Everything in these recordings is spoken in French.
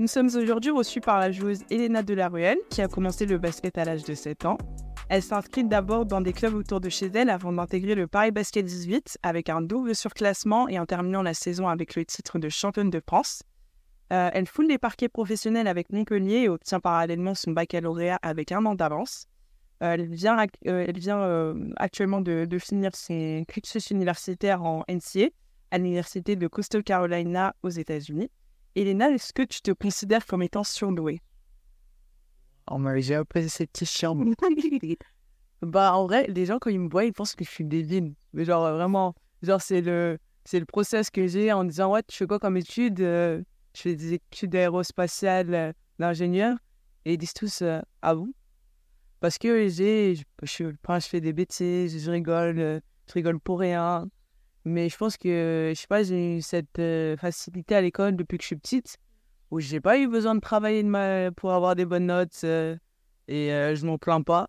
Nous sommes aujourd'hui reçus par la joueuse Elena Delaruelle, qui a commencé le basket à l'âge de 7 ans. Elle s'inscrit d'abord dans des clubs autour de chez elle avant d'intégrer le Paris Basket 18 avec un double surclassement et en terminant la saison avec le titre de championne de France. Euh, elle foule les parquets professionnels avec Montpellier et obtient parallèlement son baccalauréat avec un an d'avance. Euh, elle vient, euh, actuellement de, de, finir son cursus universitaire en NCA à l'université de Coastal Carolina aux États-Unis. Elena, est-ce que tu te considères comme étant surdouée? Oh, mais j'ai appris cette question. bah, en vrai, les gens, quand ils me voient, ils pensent que je suis débile. Mais genre, vraiment, genre, c'est le, c'est le process que j'ai en disant, ouais, tu fais quoi comme étude euh, Je fais des études aérospatiales euh, d'ingénieur. Et ils disent tous, euh, ah bon? Parce que j'ai, je, je, je, fais des bêtises, je rigole, je rigole pour rien. Mais je pense que, je sais pas, j'ai eu cette facilité à l'école depuis que je suis petite, où j'ai pas eu besoin de travailler pour avoir des bonnes notes et je m'en plains pas.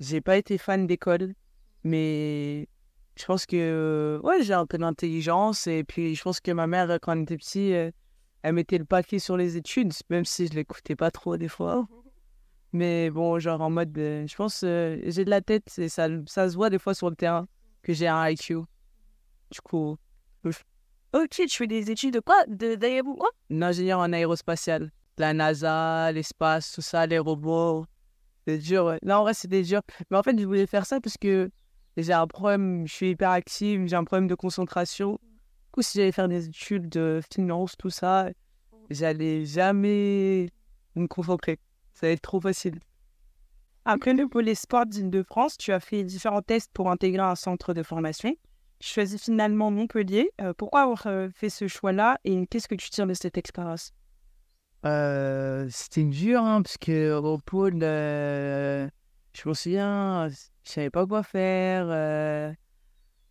J'ai pas été fan d'école, mais je pense que, ouais, j'ai un peu d'intelligence et puis je pense que ma mère, quand elle était petite, elle mettait le paquet sur les études, même si je l'écoutais pas trop des fois. Mais bon, genre en mode, je pense, j'ai de la tête et ça, ça se voit des fois sur le terrain que j'ai un IQ. Du coup. Ok, tu fais des études de quoi? De quoi? Ingénieur en aérospatial. La NASA, l'espace, tout ça, les robots. C'est dur, ouais. Non, en vrai, c'était dur. Mais en fait, je voulais faire ça parce que j'ai un problème, je suis hyper active, j'ai un problème de concentration. Du coup, si j'allais faire des études de finance, tout ça, j'allais jamais me concentrer. Ça allait être trop facile. Après le pôle sport d'Île-de-France, tu as fait différents tests pour intégrer un centre de formation. Je choisis finalement Montpellier. Euh, pourquoi avoir euh, fait ce choix-là et qu'est-ce que tu tires de cette expérience? Euh, C'était dur, hein, parce que au pôle, je me souviens, je savais pas quoi faire.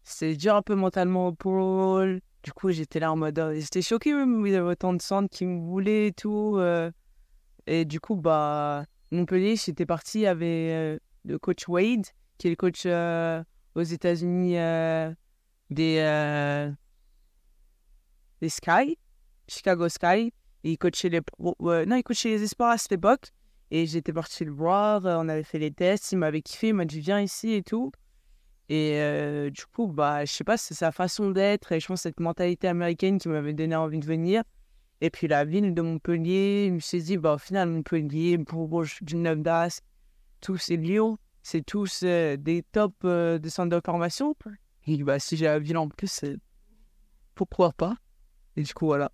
C'était dur un peu mentalement au pôle. Du coup, j'étais là en mode. J'étais choqué même, il y avait autant de centres qui me voulaient et tout. et du coup, bah, Montpellier, j'étais parti, avait le coach Wade, qui est le coach aux États-Unis des, euh, des Sky, Chicago Sky. Il coachait les, non, il coachait les espoirs à cette époque. Et j'étais parti le voir, euh, on avait fait les tests, il m'avait kiffé, il m'a dit viens ici et tout. Et euh, du coup, bah, je sais pas, c'est sa façon d'être et je pense cette mentalité américaine qui m'avait donné envie de venir. Et puis la ville de Montpellier, je me suis dit, bah, au final, Montpellier, Bourges, Villeneuve d'Ascq, tous ces lieux, c'est tous des top de centres de formation. Et bah, si j'ai la ville en plus, c'est pourquoi pas. Et du coup, voilà.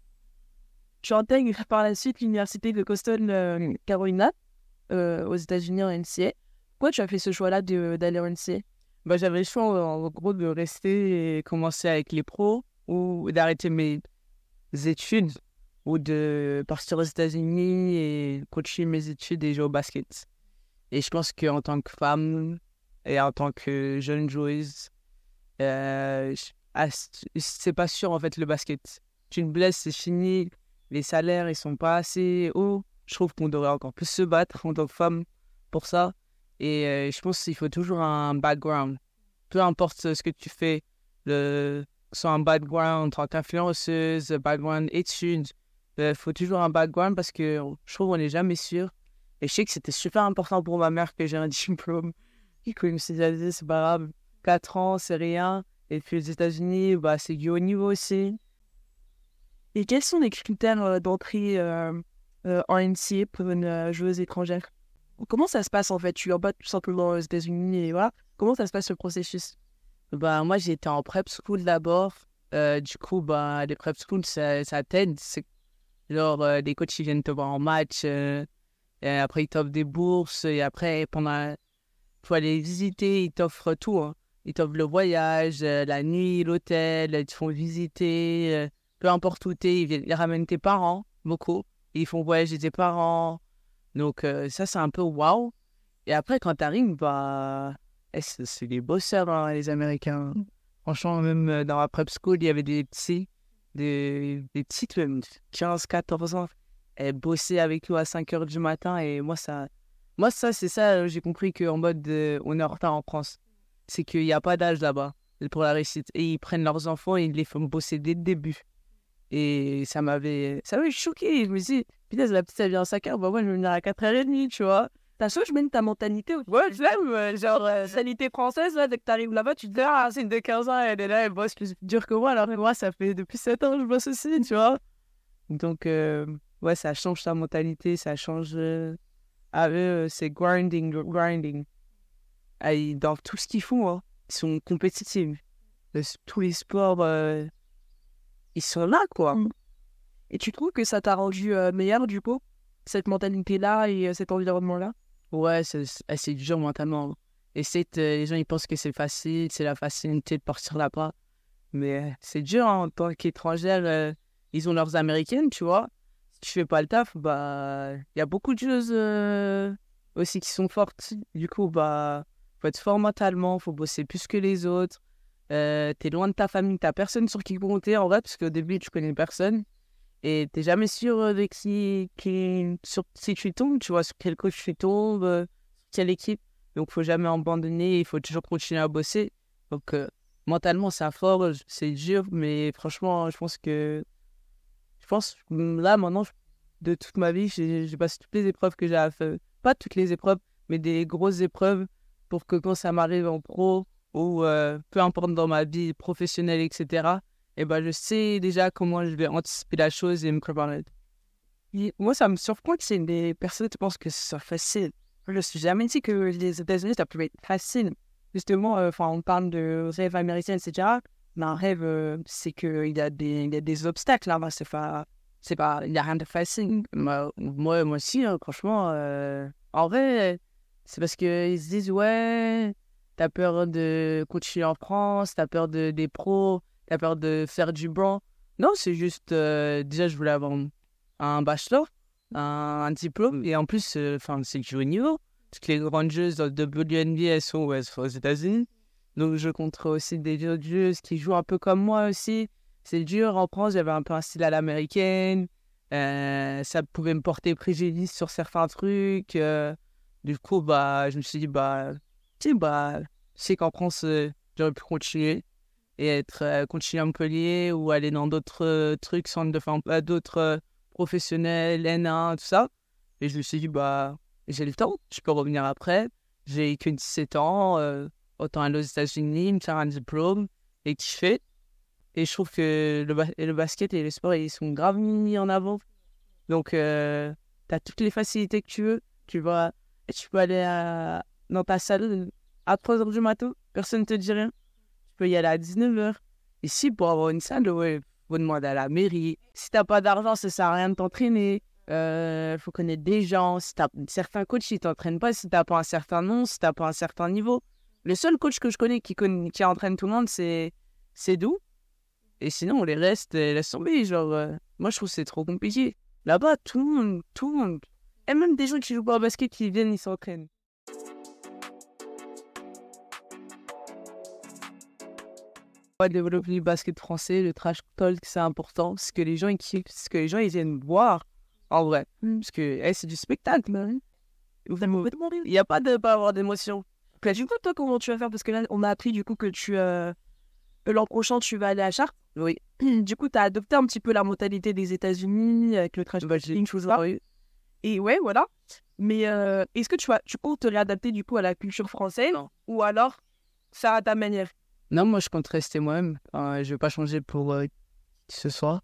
Tu intègres par la suite l'université de Coastal euh, Carolina euh, aux États-Unis en NCA. Pourquoi tu as fait ce choix-là d'aller en NCA bah, J'avais le choix en gros de rester et commencer avec les pros ou d'arrêter mes études ou de partir aux États-Unis et coacher mes études et jouer au basket. Et je pense qu'en tant que femme et en tant que jeune joueuse, euh, ah, c'est pas sûr en fait le basket. Tu te blesses, c'est fini. Les salaires, ils sont pas assez hauts. Je trouve qu'on devrait encore plus se battre en tant que femme pour ça. Et euh, je pense qu'il faut toujours un background. Peu importe ce que tu fais, le, soit un background en tant qu'influenceuse, background études, il euh, faut toujours un background parce que je trouve qu'on n'est jamais sûr. Et je sais que c'était super important pour ma mère que j'ai un diplôme. C'est pas grave, 4 ans, c'est rien. Et puis aux États-Unis, bah, c'est du haut niveau aussi. Et quels sont les critères euh, d'entrée euh, euh, en NCA pour une joueuse étrangère? Comment ça se passe en fait? Tu vas pas tout simplement aux États-Unis et voilà. Comment ça se passe le processus? Bah, Moi, j'étais en prep school d'abord. du coup, bah, les prep schools, ça, ça t'aide. Genre, les coachs ils viennent te voir en match. et après, ils t'offrent des bourses. Et après, pendant. Pour aller visiter, ils t'offrent tout. Hein. Ils t'offrent le voyage, euh, la nuit, l'hôtel, ils te font visiter, euh, peu importe où t'es, ils, viennent, ils ramènent tes parents, beaucoup. Ils font voyager tes parents. Donc euh, ça, c'est un peu waouh. Et après, quand t'arrives, bah, eh, c'est des bosseurs, hein, les Américains. Franchement, même dans la prep school, il y avait des petits, des, des petites, même 15, 14 ans. Elles bossaient avec nous à 5 heures du matin. Et moi, ça, moi, ça c'est ça, j'ai compris qu'en mode, on est en retard en France c'est qu'il n'y a pas d'âge là-bas pour la réussite. Et ils prennent leurs enfants et ils les font bosser dès le début. Et ça m'avait, ça m'avait choqué. Je me suis dit, putain, la petite, elle vient à 5 heures, bah moi, je vais venir à 4h30, tu vois. T'as chaud, je mène ta mentalité. Ouais, je l'aime, genre, euh, sanité française, là, dès que t'arrives là-bas, tu te dis, ah, c'est une de 15 ans, elle est là, elle bosse plus dur que moi, alors que moi, ça fait depuis 7 ans que je bosse aussi, tu vois. Donc, euh, ouais, ça change ta mentalité, ça change. Euh, ah, eux, c'est grinding, grinding. Ah, dans tout ce qu'ils font, hein, ils sont compétitifs. Tous les sports, euh, ils sont là, quoi. Mm. Et tu trouves que ça t'a rendu euh, meilleur, du coup Cette mentalité-là et euh, cet environnement-là? Ouais, c'est assez dur mentalement. Et c'est, euh, les gens, ils pensent que c'est facile, c'est la facilité de partir là-bas. Mais c'est dur, hein, en tant qu'étrangère. ils ont leurs américaines, tu vois. Si tu fais pas le taf, bah, il y a beaucoup de choses aussi qui sont fortes. Du coup, bah, faut être fort mentalement, faut bosser plus que les autres. Euh, t'es loin de ta famille, t'as personne sur qui compter en vrai, parce qu'au début, tu connais personne. Et t'es jamais sûr euh, de qui, qui, sur, si tu tombes, tu vois, sur quel coach tu tombes, euh, quelle équipe. Donc, faut jamais abandonner, il faut toujours continuer à bosser. Donc, euh, mentalement, c'est fort, c'est dur, mais franchement, je pense que. Je pense, là, maintenant, de toute ma vie, j'ai passé toutes les épreuves que j'ai à faire. Pas toutes les épreuves, mais des grosses épreuves pour que quand ça m'arrive en pro ou euh, peu importe dans ma vie professionnelle, etc., et ben, je sais déjà comment je vais anticiper la chose et me préparer. Et moi, ça me surprend que c'est des personnes qui pensent que c'est facile. Je ne suis jamais dit que les États-Unis, ça pouvait être facile. Justement, euh, on parle de rêve américain, etc. Mais un rêve, euh, c'est qu'il y, a des- y a des obstacles là-bas. C'est pas, il n'y a rien de facile. Moi, moi, moi aussi, hein, franchement, euh, en vrai, c'est parce qu'ils se disent, ouais, t'as peur de continuer en France, t'as peur de, des pros, t'as peur de faire du blanc. Non, c'est juste, euh, déjà, je voulais avoir un- bachelor, un, un diplôme, et en plus, euh, enfin, c'est du haut niveau. Toutes les grandes joueuses de WNBA, elles sont, sont aux États-Unis. Donc, je compterai aussi des autres joueuses qui jouent un peu comme moi aussi. C'est dur. En France, j'avais un peu un style à l'américaine. Euh, ça pouvait me porter préjudice sur certains trucs. euh. Du coup, bah, je me suis dit, bah, tu sais, bah, sais qu'en France, euh, j'aurais pu continuer et être euh, continuer à Montpellier ou aller dans d'autres euh, trucs, centres de form- euh, d'autres professionnels, N1, tout ça. Et je me suis dit, bah, j'ai le temps, je peux revenir après. J'ai que 17 ans, autant aller aux États-Unis, me faire un diplôme et kiffer. Et je trouve que le, le basket et le sport, ils sont grave mis en avant. Donc, euh, tu as toutes les facilités que tu veux. Tu vas, tu peux aller dans ta salle à 3 h du matin, personne ne te dit rien. Tu peux y aller à 19h. Ici, pour avoir une salle, ouais, faut demander à la mairie. Si t'as pas d'argent, ça sert à rien de t'entraîner. Il faut connaître des gens. Si t'as... Certains coachs, ils t'entraînent pas si t'as pas un certain nom, si t'as pas un certain niveau. Le seul coach que je connais qui, qui entraîne tout le monde, c'est, c'est Dou. Et sinon, les restes, euh, laisse tomber. Genre, euh, moi, je trouve que c'est trop compliqué. Là-bas, tout le monde, tout le monde. Et même des gens qui jouent pas au basket, qui viennent, ils s'entraînent. Ouais, développer le basket français, le trash talk, c'est important. Ce que les gens, ce que les gens, ils viennent voir, en vrai. Parce que eh, c'est du spectacle, raison. Il n'y a pas de pas avoir d'émotion. Bah, du coup, toi, comment tu vas faire? Parce que là, on a appris du coup que tu euh, l'an prochain, tu vas aller à Chartres. Oui. Du coup, tu as adopté un petit peu la mentalité des États-Unis avec le trash Bah, talking, tout ça. oui. Et ouais, voilà. Mais euh, est-ce que tu vas, tu comptes te réadapter du coup à la culture française Non. ou alors faire à ta manière? Non, moi, je compte rester moi-même. Euh, je vais pas changer pour euh, qui ce soit.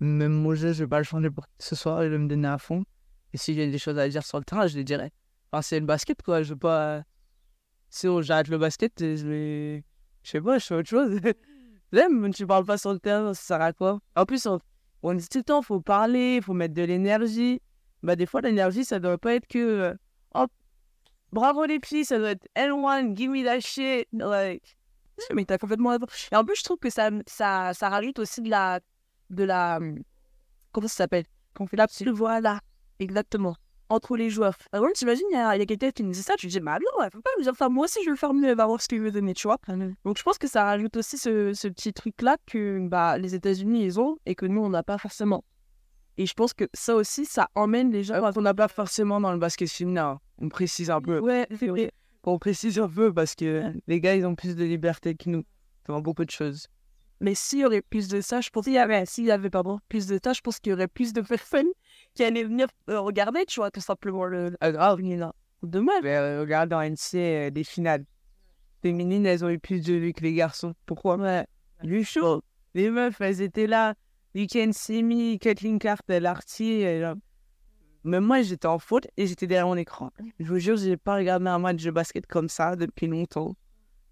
Même mon jeu, je vais pas le changer pour qui ce soit. Je vais me donner à fond. Et si j'ai des choses à dire sur le terrain, je les dirai. Enfin, c'est le basket, quoi. Je veux pas. euh, Sinon, j'arrête le basket et je vais. Je sais pas, je fais autre chose. Même, tu parles pas sur le terrain, ça sert à quoi? En plus, on, on dit tout le temps, faut parler, faut mettre de l'énergie. Bah, des fois, l'énergie, ça doit pas être que. oh, bravo les filles, ça doit être L1, give me that shit. Like. Mais t'as complètement. Et en plus, je trouve que ça, ça, ça rajoute aussi de la, de la, comment ça s'appelle? Qu'on fait la petite voilà, exactement. Entre les joueurs. Alors, t'imagines, il y a, il y a quelqu'un qui me dit ça, tu dis, bah non, elle faut pas me dire ça. Moi aussi, je vais le faire mieux, elle va voir ce qu'il veut donner, tu vois. Donc, je pense que ça rajoute aussi ce, ce petit truc-là que bah, les États-Unis, ils ont et que nous, on n'a pas forcément. Et je pense que ça aussi, ça emmène les gens. on n'a pas forcément dans le basket féminin. On précise un peu. Ouais, c'est vrai. On précise un peu parce que les gars, ils ont plus de liberté que nous dans beaucoup de choses. Mais s'il y aurait plus de ça, je pense qu'il y avait, s'il y avait pardon, plus de ça, je pense qu'il y aurait plus de personnes qui allaient venir euh, regarder, tu vois, tout simplement le. Ah, grave. là. Dommage. Mais euh, regarde dans NC, euh, des finales féminines, elles ont eu plus de vues que les garçons. Pourquoi? Ouais. Du chaud. Les meufs, elles étaient là. Weekend Semi, Kathleen Clark, Larty. Même moi, j'étais en faute et j'étais derrière mon écran. Je vous jure, j'ai pas regardé un match de basket comme ça depuis longtemps.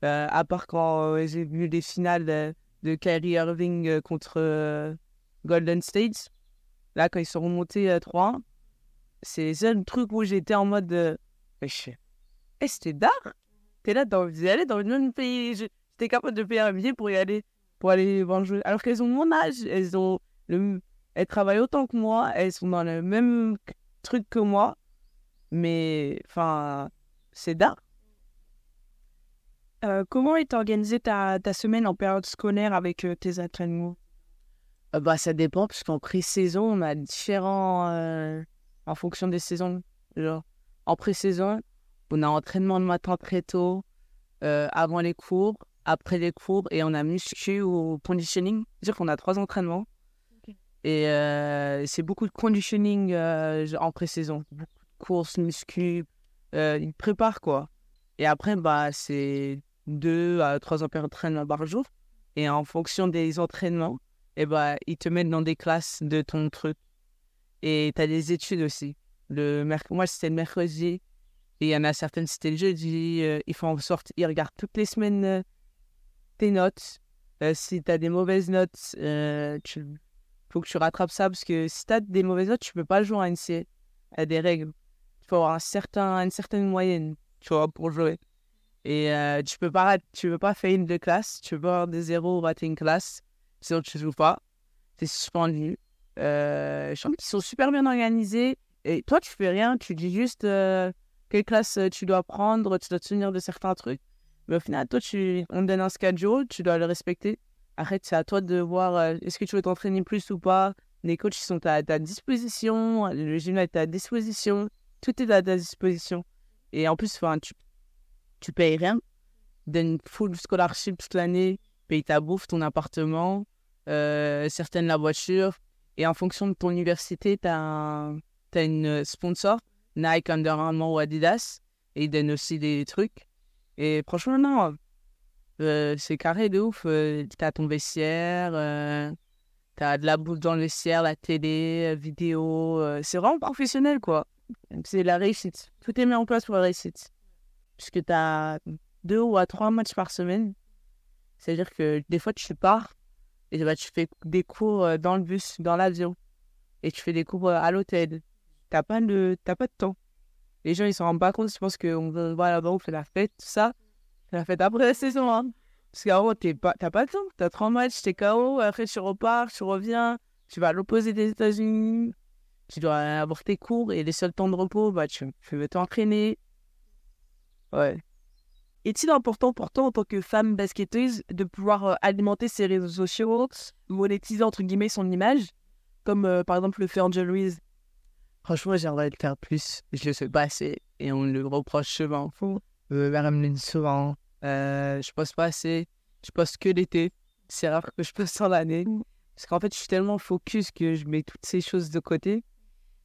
Euh, à part quand euh, j'ai vu les finales de, de Kyrie Irving euh, contre euh, Golden State. Là, quand ils sont remontés 3-1. C'est le seul truc où j'étais en mode. euh, Wesh. Eh, c'était dark. T'es là, aller dans le même pays. Je- J'étais capable de payer un billet pour y aller, pour aller voir le jeu. Alors qu'elles ont mon âge, elles ont le, elles travaillent autant que moi, elles sont dans le même truc que moi. Mais, enfin, c'est dark. Euh, comment est organisée ta, ta semaine en période scolaire avec euh, tes entraînements? Euh, bah, ça dépend, parce qu'en pré-saison, on a différents. euh, en fonction des saisons. Genre, en pré-saison, on a entraînement le matin très tôt, avant les cours, après les cours, et on a muscu ou conditioning. C'est-à-dire qu'on a trois entraînements. Et euh, c'est beaucoup de conditioning euh, en pré-saison. Beaucoup de courses, muscu. Euh, ils préparent, quoi. Et après, bah, c'est deux à trois heures d'entraînement par jour. Et en fonction des entraînements, eh ben, ils te mettent dans des classes de ton truc. Et tu as des études aussi. Le merc- Moi, c'était le mercredi. Et il y en a certaines, c'était le jeudi. ils font en sorte, ils regardent toutes les semaines tes notes. Euh, si tu as des mauvaises notes, il faut que tu rattrapes ça. Parce que si tu as des mauvaises notes, tu peux pas jouer à NCA. Il y a des règles. Il faut avoir un certain, une certaine moyenne, tu vois, pour jouer. Et euh, tu peux pas, tu peux pas faire une de classe. Tu peux avoir des zéros ou rater une classe. Sinon, tu joues pas. C'est suspendu. Euh, je trouve qu'ils sont super bien organisés. Et toi, tu fais rien. Tu dis juste euh, quelle classe euh, tu dois prendre. Tu dois te souvenir de certains trucs. Mais au final, toi, tu, on te donne un schedule. Tu dois le respecter. Arrête, c'est à toi de voir euh, est-ce que tu veux t'entraîner plus ou pas. Les coachs sont à ta disposition. Le gym est à ta disposition. Tout est à ta disposition. Et en plus, tu, tu payes rien. Une full scholarship toute l'année. Paye ta bouffe, ton appartement, euh, certaines la voiture. Et en fonction de ton université, tu as, une euh, sponsor, Nike, Under Armour ou Adidas. Et ils donnent aussi des trucs. Et franchement, non, euh, c'est carré de ouf. Euh, t'as ton vestiaire, euh, t'as de la bouffe dans le vestiaire, la télé, euh, vidéo. euh, c'est vraiment professionnel, quoi. C'est la réussite. Tout est mis en place pour la réussite. Puisque t'as deux ou à trois matchs par semaine. C'est-à-dire que des fois, tu pars et bah, tu fais des cours dans le bus, dans l'avion. Et tu fais des cours à l'hôtel. T'as pas, de... t'as pas de temps. Les gens, ils s'en rendent pas compte. Je pense qu'on va là-bas, on fait la fête, tout ça. C'est la fête après la saison, hein. Parce qu'en t'es pas... t'as pas le temps. T'as trois matchs, t'es KO. Après, tu repars, tu reviens. Tu vas à l'opposé des États-Unis. Tu dois avoir tes cours. Et les seuls temps de repos, bah, tu, tu t'entraîner. Ouais. Est-il important pour toi en tant que femme basketteuse de pouvoir euh, alimenter ses réseaux sociaux, monétiser entre guillemets son image, comme euh, par exemple le fait Angel Louise Franchement, j'aimerais le faire plus. Je le fais pas assez. Et on le reproche souvent. Euh, Madame souvent. Euh, je poste pas assez. Je poste que l'été. C'est rare que je poste en l'année. Parce qu'en fait, je suis tellement focus que je mets toutes ces choses de côté.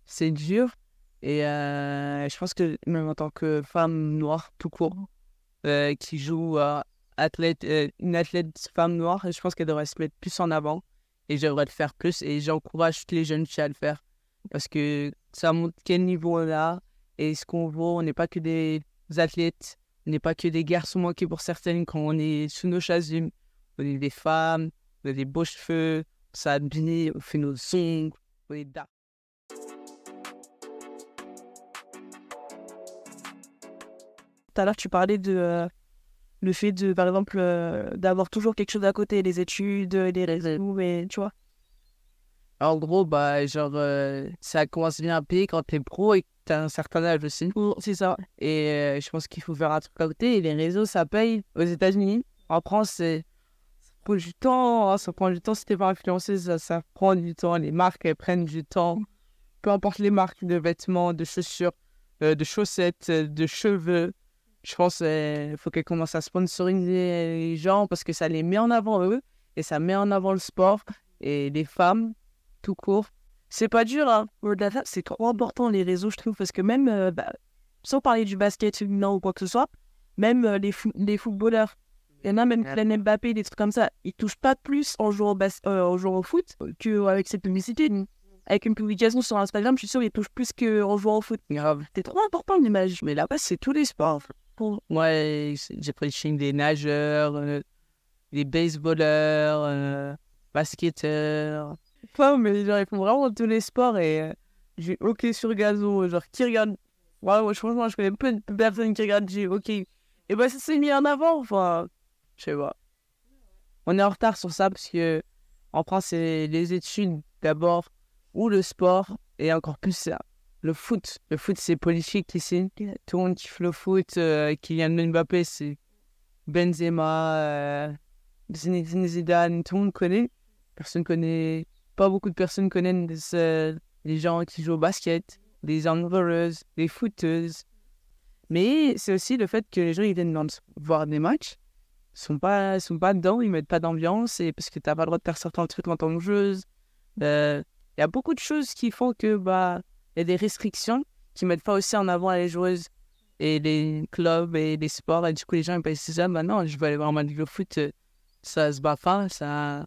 C'est dur. Et euh, je pense que même en tant que femme noire, tout court, euh, qui joue euh, athlète, euh, une athlète femme noire, je pense qu'elle devrait se mettre plus en avant. Et j'aimerais le faire plus. Et j'encourage toutes les jeunes filles à le faire. Parce que ça montre quel niveau on a et ce qu'on vaut. On n'est pas que des athlètes, on n'est pas que des garçons manqués pour certaines quand on est sous nos chasubles. On est des femmes, on a des beaux cheveux, on s'habille, on fait nos ongles, on est dark. Tout à l'heure, tu parlais de euh, le fait de, par exemple, euh, d'avoir toujours quelque chose à côté, les études, les réseaux, mais tu vois. En gros, bah, genre, euh, ça commence bien à payer quand t'es pro et que t'as un certain âge aussi. C'est ça. Et euh, je pense qu'il faut faire un truc à côté. Et les réseaux, ça paye aux États-Unis. En France, c'est- ça prend du temps. hein, Ça prend du temps. Si t'es pas influencé, ça, ça prend du temps. Les marques, elles prennent du temps. Peu importe les marques de vêtements, de chaussures, euh, de chaussettes, de cheveux. Je pense qu'il faut qu'elles commencent à sponsoriser les gens parce que ça les met en avant eux. et ça met en avant le sport et les femmes tout court. C'est pas dur, hein. C'est trop important les réseaux, je trouve, parce que même, euh, bah, sans parler du basket féminin ou quoi que ce soit, même euh, les, les footballeurs, il y en a même plein Mbappé, des trucs comme ça, ils touchent pas plus en jouant au, bas euh, en jouant au foot qu'avec cette publicité. Avec une publication sur Instagram, je suis sûr qu'ils touchent plus qu'en jouant au foot. C'est trop important l'image. Mais là-bas, c'est tous les sports. Moi, j'ai pris des nageurs, des baseballeurs, basketteurs. Enfin, mais genre, ils font vraiment tous les sports et euh, j'ai OK sur gazon. Genre, qui regarde Ouais, franchement, je connais peu de personnes qui regardent j'ai OK. Et bah, ça s'est mis en avant. Enfin, je sais pas. On est en retard sur ça parce que en France, c'est les études d'abord ou le sport et encore plus. Le foot. Le foot, c'est politique ici. Tout le monde kiffe le foot. Euh, Kylian Mbappé, c'est Benzema, euh, Zinedine Zidane, tout le monde connaît. Personne connaît pas beaucoup de personnes connaissent euh, les gens qui jouent au basket, les handballeuses, les footeuses. Mais c'est aussi le fait que les gens ils viennent voir des matchs, ils sont pas, sont pas dedans, ils mettent pas d'ambiance et parce que t'as pas le droit de faire certains trucs en tant que joueuse. Euh, il y a beaucoup de choses qui font que bah y a des restrictions qui mettent pas aussi en avant les joueuses et les clubs et les sports et du coup les gens ils pensent ça maintenant je vais aller voir un match de foot ça se bat pas ça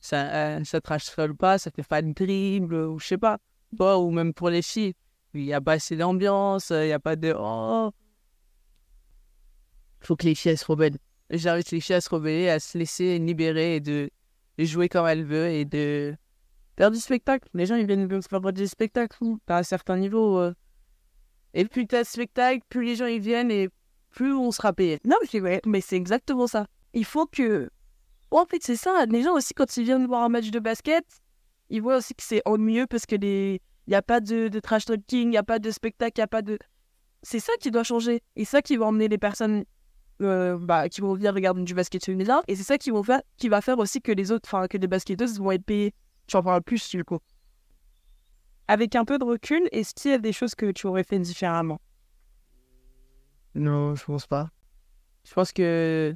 ça, euh, ça trash pas, ça fait pas de dribble, ou je sais pas. ou même pour les filles, il n'y a pas assez d'ambiance, il n'y a pas de. Oh faut que les filles elles se rebellent. J'invite les filles à se rebeller, à se laisser libérer et de, jouer comme elles veulent et de faire du spectacle. Les gens ils viennent faire du spectacle à un certain niveau. Euh. Et plus tu as de spectacle, plus les gens ils viennent et plus on sera payé. Non, mais c'est exactement ça. Il faut que en fait, c'est ça. Les gens aussi, quand ils viennent voir un match de basket, ils voient aussi que c'est ennuyeux parce que les... Il n'y a pas de, de trash talking, il n'y a pas de spectacle, il n'y a pas de... C'est ça qui doit changer. Et ça qui va emmener les personnes euh, bah, qui vont venir regarder du basket féminin. Et c'est ça qui, vont faire, qui va faire aussi que les autres, enfin, que les basketteuses vont être payées. Tu en parles plus, du coup. Avec un peu de recul, est-ce qu'il y a des choses que tu aurais fait différemment? Non, je pense pas. Je pense que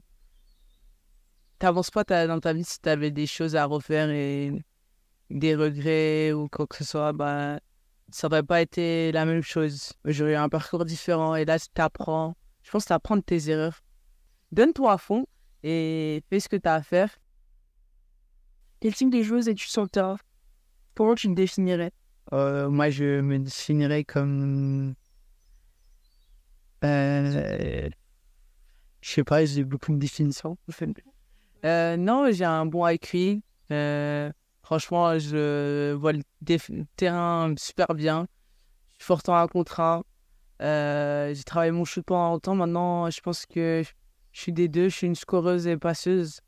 t'avances pas dans ta vie si t'avais des choses à refaire et des regrets ou quoi que ce soit, bah, ça aurait pas été la même chose. J'aurais eu un parcours différent et là, tu apprends. Je pense que tu de tes erreurs. Donne-toi à fond et fais ce que tu as à faire. Quel type de joueuse es-tu sur le terrain? Comment tu me définirais? Euh, Moi, je me définirais comme. Euh... Je sais pas, j'ai beaucoup de définitions. Euh, non, j'ai un bon IQ. Euh, franchement, je vois le terrain super bien. Je suis fort en un contre euh, j'ai travaillé mon shoot pendant longtemps. Maintenant, je pense que je suis des deux. Je suis une scoreuse et passeuse.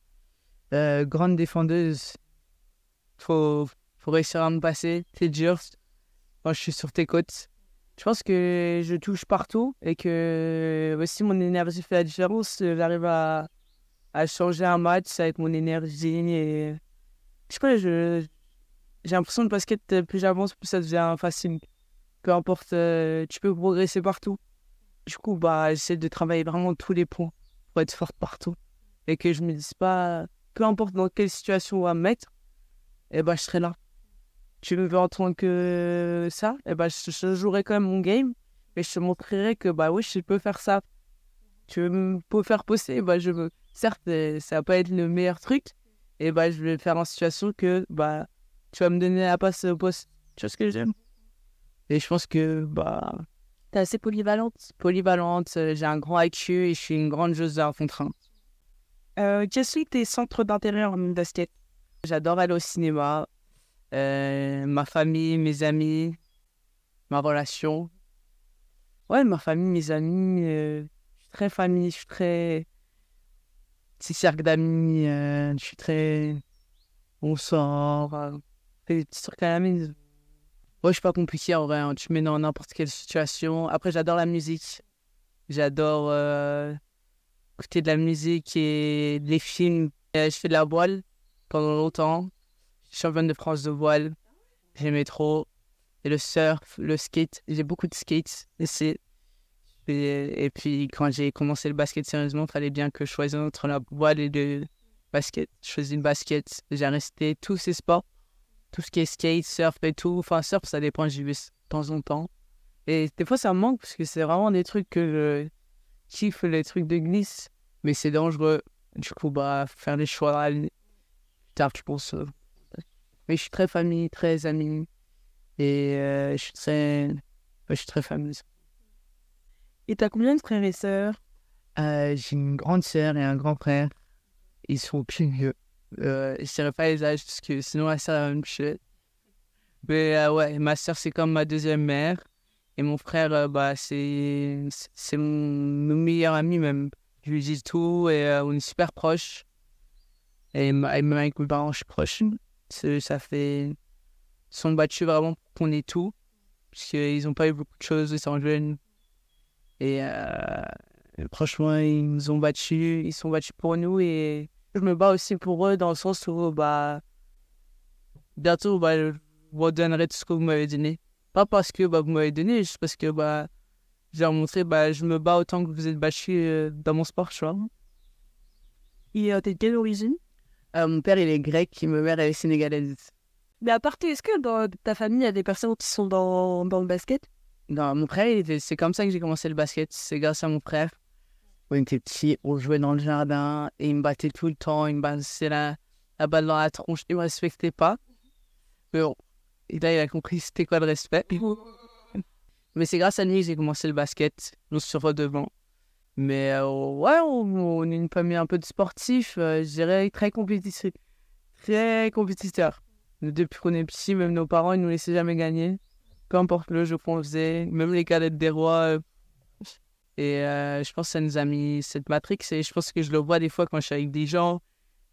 grande défendeuse. Faut, faut réussir à me passer. C'est dur quand je suis sur tes côtes. Je pense que je touche partout et que aussi mon énergie fait la différence. J'arrive à, à changer un match avec mon énergie. Et... Je sais pas, je... j'ai l'impression que le basket, euh, plus j'avance, plus ça devient facile. Peu importe, euh, tu peux progresser partout. Du coup, bah, j'essaie de travailler vraiment tous les points pour être forte partout. Et que je me dise pas, peu importe dans quelle situation on va me mettre, et eh bah, je serai là. Tu me veux en tant que ça, et eh bah, je, jouerai quand même mon game, et je te montrerai que, bah oui, je peux faire ça. Tu veux me faire poster, bah, je veux certes, euh, ça va pas être le meilleur truc, et bah, je vais faire en situation que bah, tu vas me donner la passe au poste. Tu vois ce que j'aime Et je pense que bah. T'es assez polyvalente. Polyvalente, euh, j'ai un grand IQ et je suis une grande joueuse à fond train. Euh, quels sont tes centres d'intérêt en basket? J'adore aller au cinéma, euh, ma famille, mes amis, ma relation. Ouais, ma famille, mes amis, je suis très famille, je suis très petit cercle d'amis, euh, je suis très. On sort, euh, des petits trucs à la maison. Ouais, je suis pas compliqué en vrai, hein. tu mets dans n'importe quelle situation. Après, j'adore la musique. J'adore euh, écouter de la musique et les films. je fais de la voile pendant longtemps. Je championne de France de voile. J'aimais trop. Et le surf, le skate. J'ai beaucoup de skates. Et puis, quand j'ai commencé le basket sérieusement, il fallait bien que je choisisse entre la voile et le basket. Je faisais le basket. J'ai resté tous ces sports. Tout ce qui est skate, surf et tout. Enfin, surf, ça dépend, j'y vais de temps en temps. Et des fois, ça me manque parce que c'est vraiment des trucs que je kiffe, les trucs de glisse. Mais c'est dangereux. Du coup, bah, faire des choix tard, je pense. euh. Mais je suis très famille, très ami. Et euh, je suis très. je suis très famille. Et t'as combien de frères et sœurs? Euh, j'ai une grande sœur et un grand frère. Ils sont plus vieux. Euh, je dirais pas les âges parce que sinon la sœur a la. Mais euh, ouais, ma sœur c'est comme ma deuxième mère. Et mon frère, euh, bah, c'est c'est mon, meilleur ami même. Je lui dis tout et on est super proches. Et, même avec mes parents, je suis proche. Ça fait. Ils sont battus vraiment pour qu'on ait tout. Parce qu'ils n'ont pas eu beaucoup de choses, ils sont jeunes. Et euh, franchement, ils nous ont battus, ils sont battus pour nous et je me bats aussi pour eux dans le sens où, bah, bientôt, bah, je vous donnerai tout ce que vous m'avez donné. Pas parce que bah, vous m'avez donné, juste parce que, bah, je leur montrer, bah, je me bats autant que vous êtes battus euh, dans mon sport, tu vois. Et euh, t'es de quelle origine? Euh, mon père, il est grec et ma mère, elle est sénégalaise. Mais à part, est-ce que dans ta famille, il y a des personnes qui sont dans, dans le basket? Non, mon frère, c'est comme ça que j'ai commencé le basket. C'est grâce à mon frère. Quand on était petit, on jouait dans le jardin et il me battait tout le temps. Il me balançait la, la balle dans la tronche. Il me respectait pas. Mais bon, et là, il a compris c'était quoi le respect. Mais c'est grâce à lui que j'ai commencé le basket. Nous sur devant. Mais euh, ouais, on, on est une famille un peu de sportifs. euh, je dirais très compétitif. Très compétiteur. Depuis qu'on est petit, même nos parents, ils nous laissaient jamais gagner peu importe le jeu qu'on faisait, même les cadettes des rois. euh, Et euh, je pense que ça nous a mis cette matrix. Et je pense que je le vois des fois quand je suis avec des gens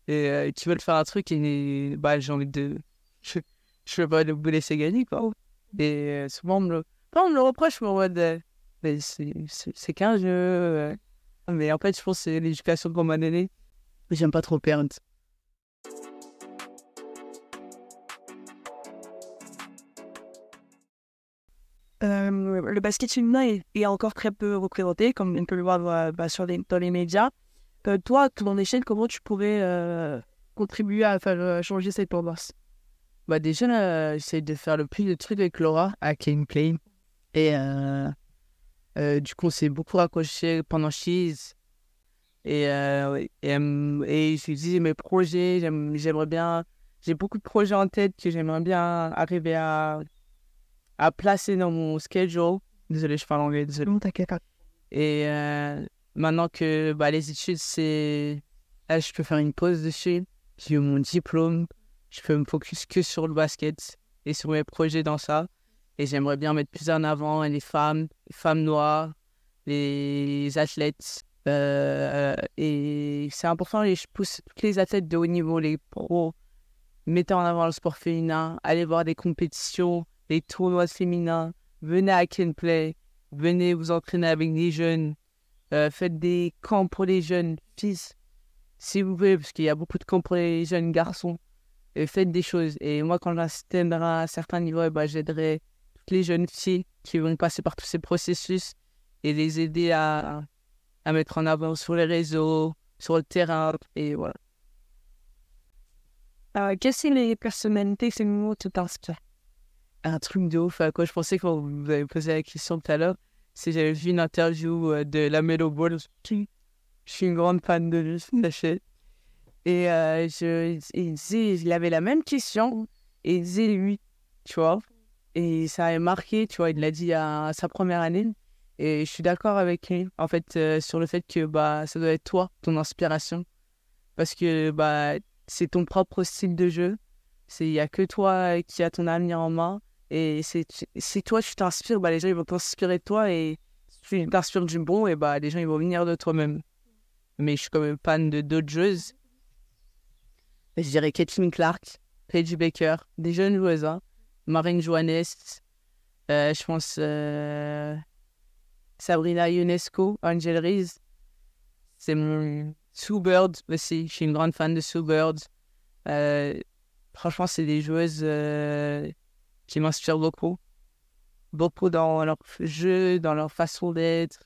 et euh, qui veulent faire un truc et bah, j'ai envie de. Je, je veux pas vous laisser gagner, quoi. Et souvent, on me le, me reproche, mais en mode. mais c'est qu'un jeu. Mais en fait, je pense que c'est l'éducation qu'on m'a donnée. J'aime pas trop perdre. Euh, le basket féminin est, encore très peu représenté, comme on peut le voir euh, bah, sur dans les médias. Euh, toi, à ton échelle, comment tu pourrais euh, contribuer à faire changer cette tendance? Bah déjà, j'essaie de faire le plus de trucs avec Laura à Gameplay. Et euh, euh, du coup, on s'est beaucoup raccroché pendant Cheese. Et, et, et je dis mes projets, j'aime- j'aimerais bien... J'ai beaucoup de projets en tête que j'aimerais bien arriver à, à placer dans mon schedule. Désolé, je parle anglais, désolé. Non, t'inquiète pas. Et euh, maintenant que bah, les études, c'est. Là, je peux faire une pause dessus. J'ai eu mon diplôme. Je peux me focus que sur le basket et sur mes projets dans ça. Et j'aimerais bien mettre plus en avant les femmes, les femmes noires, les athlètes. Euh, et c'est important, et je pousse tous les athlètes de haut niveau, les pros, mettez en avant le sport féminin, allez voir des compétitions, des tournois féminins, venez à Kenplay, venez vous entraîner avec des jeunes, euh, faites des camps pour les jeunes fils, si vous voulez, parce qu'il y a beaucoup de camps pour les jeunes garçons. Et faites des choses. Et moi, quand j'atteindrai un certain niveau, ben, j'aiderai toutes les jeunes filles qui vont passer par tous ces processus et les aider à, à mettre en avant sur les réseaux, sur le terrain. Et voilà. Euh, quelles sont les personnalités féminines qui t'inspirent un truc de ouf à quoi je pensais quand vous avez posé la question tout à l'heure, c'est que j'avais vu une interview euh, de la Melo Ball. Je suis une grande fan de lui, sachez. Et euh, je, il, disait, il avait la même question et il disait lui, tu vois. Et ça avait marqué, tu vois, il l'a dit à, sa première année. Et je suis d'accord avec lui, en fait, euh, sur le fait que bah, ça doit être toi, ton inspiration. Parce que bah, c'est ton propre style de jeu. Il n'y a que toi qui as ton avenir en main. Et si toi tu t'inspires, bah, les gens ils vont t'inspirer de toi. Et si tu t'inspires du bon, et bah, les gens ils vont venir de toi-même. Mais je suis quand même fan de d'autres joueuses. Je dirais Caitlin Clark, Paige Baker, des jeunes joueuses. Hein. Marine Johannes, euh, je pense euh, Sabrina Ionesco, Angel Reese. C'est Sue Bird aussi. Je suis une grande fan de Sue Bird. Euh, franchement, c'est des joueuses euh, qui m'inspirent beaucoup. Beaucoup dans leur jeu, dans leur façon d'être.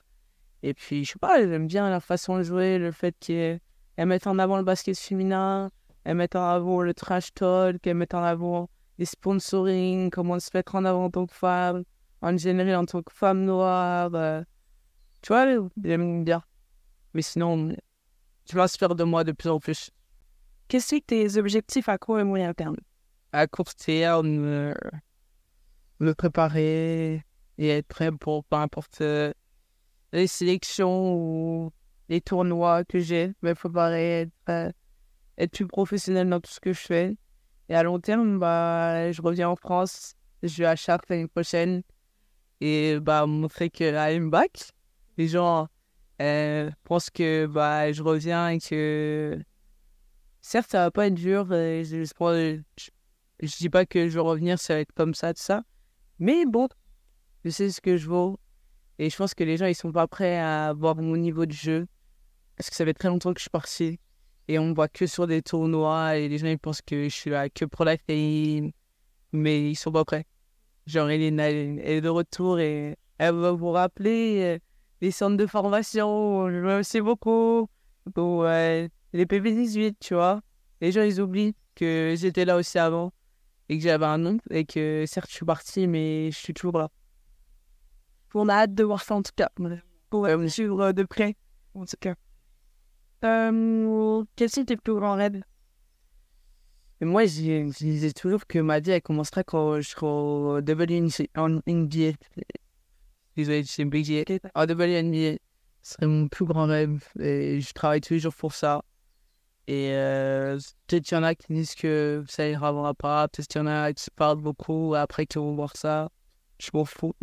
Et puis, je sais pas, j'aime bien leur façon de jouer, le fait qu'elles elles mettent en avant le basket féminin, elles mettent en avant le trash talk, elles mettent en avant les sponsoring, comment se mettre en avant en tant que femme, en général en tant que femme noire. euh, tu vois, j'aime bien. Mais sinon, je m'inspire de moi de plus en plus. Quels sont tes objectifs à court et moyen terme? À court terme, euh, me préparer et être prêt pour peu importe euh, les sélections ou les tournois que j'ai, me préparer, être, euh, être plus professionnel dans tout ce que je fais. Et à long terme, bah, je reviens en France, je vais à Chartres l'année prochaine et bah, montrer que I'm back. Les gens euh, pensent que bah, je reviens et que certes, ça va pas être dur. prends- je, je dis pas que je vais revenir, ça va être comme ça, tout ça. Mais bon, je sais ce que je vaux. Et je pense que les gens, ils sont pas prêts à voir mon niveau de jeu. Parce que ça fait très longtemps que je suis parti. Et on me voit que sur des tournois. Et les gens, ils pensent que je suis là que pour la fame. Mais ils sont pas prêts. Genre, Elena, elle est de retour et elle va vous rappeler euh, les centres de formation. Je remercie beaucoup. Pour, euh, les PV18, tu vois. Les gens, ils oublient que j'étais là aussi avant. Et que j'avais un nom. Et que certes, je suis parti, mais je suis toujours là. On a hâte de voir ça en tout cas. Pour Ouais, oui. suivre de près, en tout cas. Euh, quels sont tes plus grands rêves Et moi, je, je disais toujours que ma vie, elle commencerait quand je serai au WNBA. En NBA. Désolé, c'est NBA. En WNBA, ce serait mon plus grand rêve. Et je travaille tous les jours pour ça. Et euh, peut-être qu'il y en a qui disent que ça ira pas. Peut-être qu'il y en a qui se parlent beaucoup après qu'ils vont voir ça. Je m'en fous.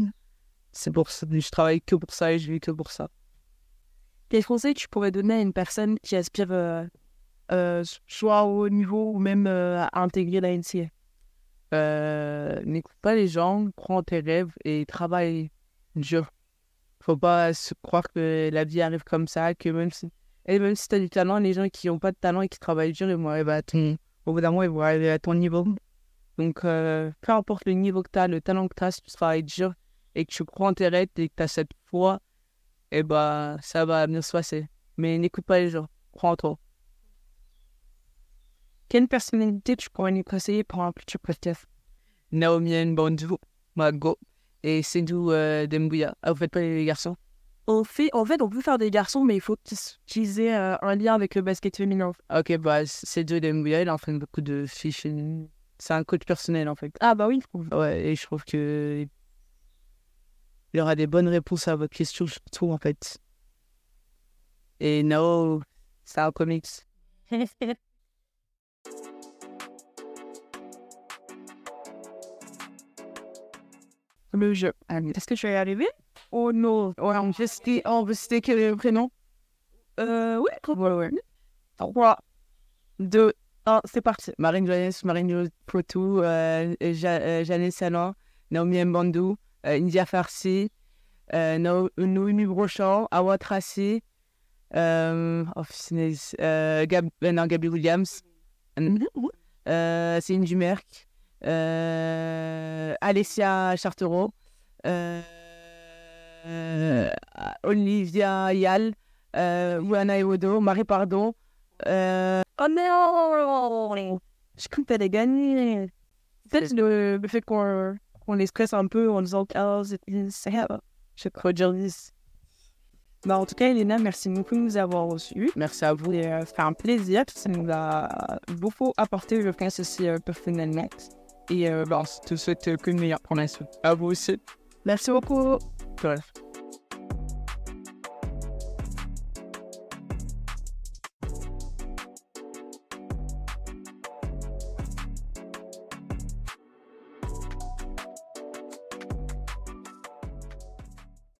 C'est pour ça. Je travaille que pour ça et je vis que pour ça. Quels conseils tu pourrais donner à une personne qui aspire euh, euh, soit au haut niveau ou même euh, à intégrer la NCA Euh, n'écoute pas les gens, crois en tes rêves et travaille dur. Faut pas se croire que la vie arrive comme ça, que même si, et même si t'as du talent, les gens qui ont pas de talent et qui travaillent dur, ils vont arriver à ton, au bout d'un moment, ils vont arriver à ton niveau. Donc, euh, peu importe le niveau que t'as, le talent que t'as, si tu travailles dur et que tu en tes rêves et que t'as cette foi, et bah, ça va bien se passer. Mais n'écoute pas les gens, crois en toi. Quelle personnalité tu pourrais nous conseiller pour un futur podcast? Naomi Mbondu, Mago et Sindou euh, Dembouya. Ah, vous faites pas les garçons? On fait, En fait, on peut faire des garçons, mais il faut qu'ils aient euh, un lien avec le basket féminin. Ok, bah, Sindou Dembouya, il entraîne beaucoup de filles chez nous. C'est un coach personnel, en fait. Ah bah oui, Ouais, et je trouve que il aura des bonnes réponses à votre question, surtout, en fait. Et Nao, c'est un comics. le jeu. Est-ce que tu vas y arriver? Oh non Ouais, on veut citer, on veut citer quel prénom Euh, ouais, Ouais, ouais. 3, 2, 1, c'est parti. Marine Johannes, Marine Protou, euh, euh, Jeanne Salon, Naomi Mbandou, euh, India Farsi, euh, No- Noémie Brochant, Awa Tracy, euh, oh, euh, Gab, euh, non, Gabi Williams, euh, Céline Dumerc, euh, Alessia Chartereau, euh, Olivia Yal, euh, Ouana Ewodo, Marie Pardon, euh, Oh non Je crois que t'allais gagner. Peut-être le, fait qu'on les stresse un peu en disant Ah, c'est c'est grave. Je crois dire 10. Bah, en tout cas, Elena, merci beaucoup de nous avoir reçus. merci à vous. Et, euh, un plaisir. Ça nous a beaucoup apporté, je pense, aussi euh, personnellement. Et euh, bah, Je te souhaite que le meilleur pour la suite. À vous aussi. merci beaucoup. Good